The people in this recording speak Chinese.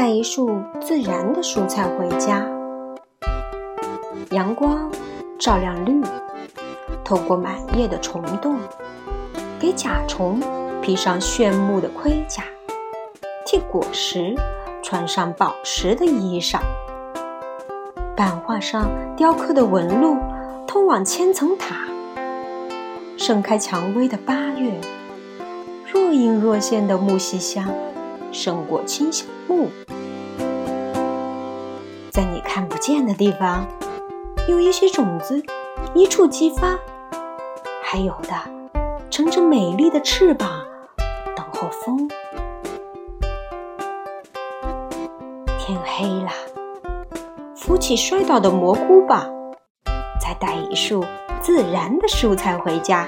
带一束自然的蔬菜回家。阳光照亮绿，透过满叶的虫洞，给甲虫披上炫目的盔甲，替果实穿上宝石的衣裳。版画上雕刻的纹路通往千层塔。盛开蔷薇的八月，若隐若现的木樨香胜过清香木。在你看不见的地方。有一些种子一触即发，还有的乘着美丽的翅膀等候风。天黑了，扶起摔倒的蘑菇吧，再带一束自然的蔬菜回家。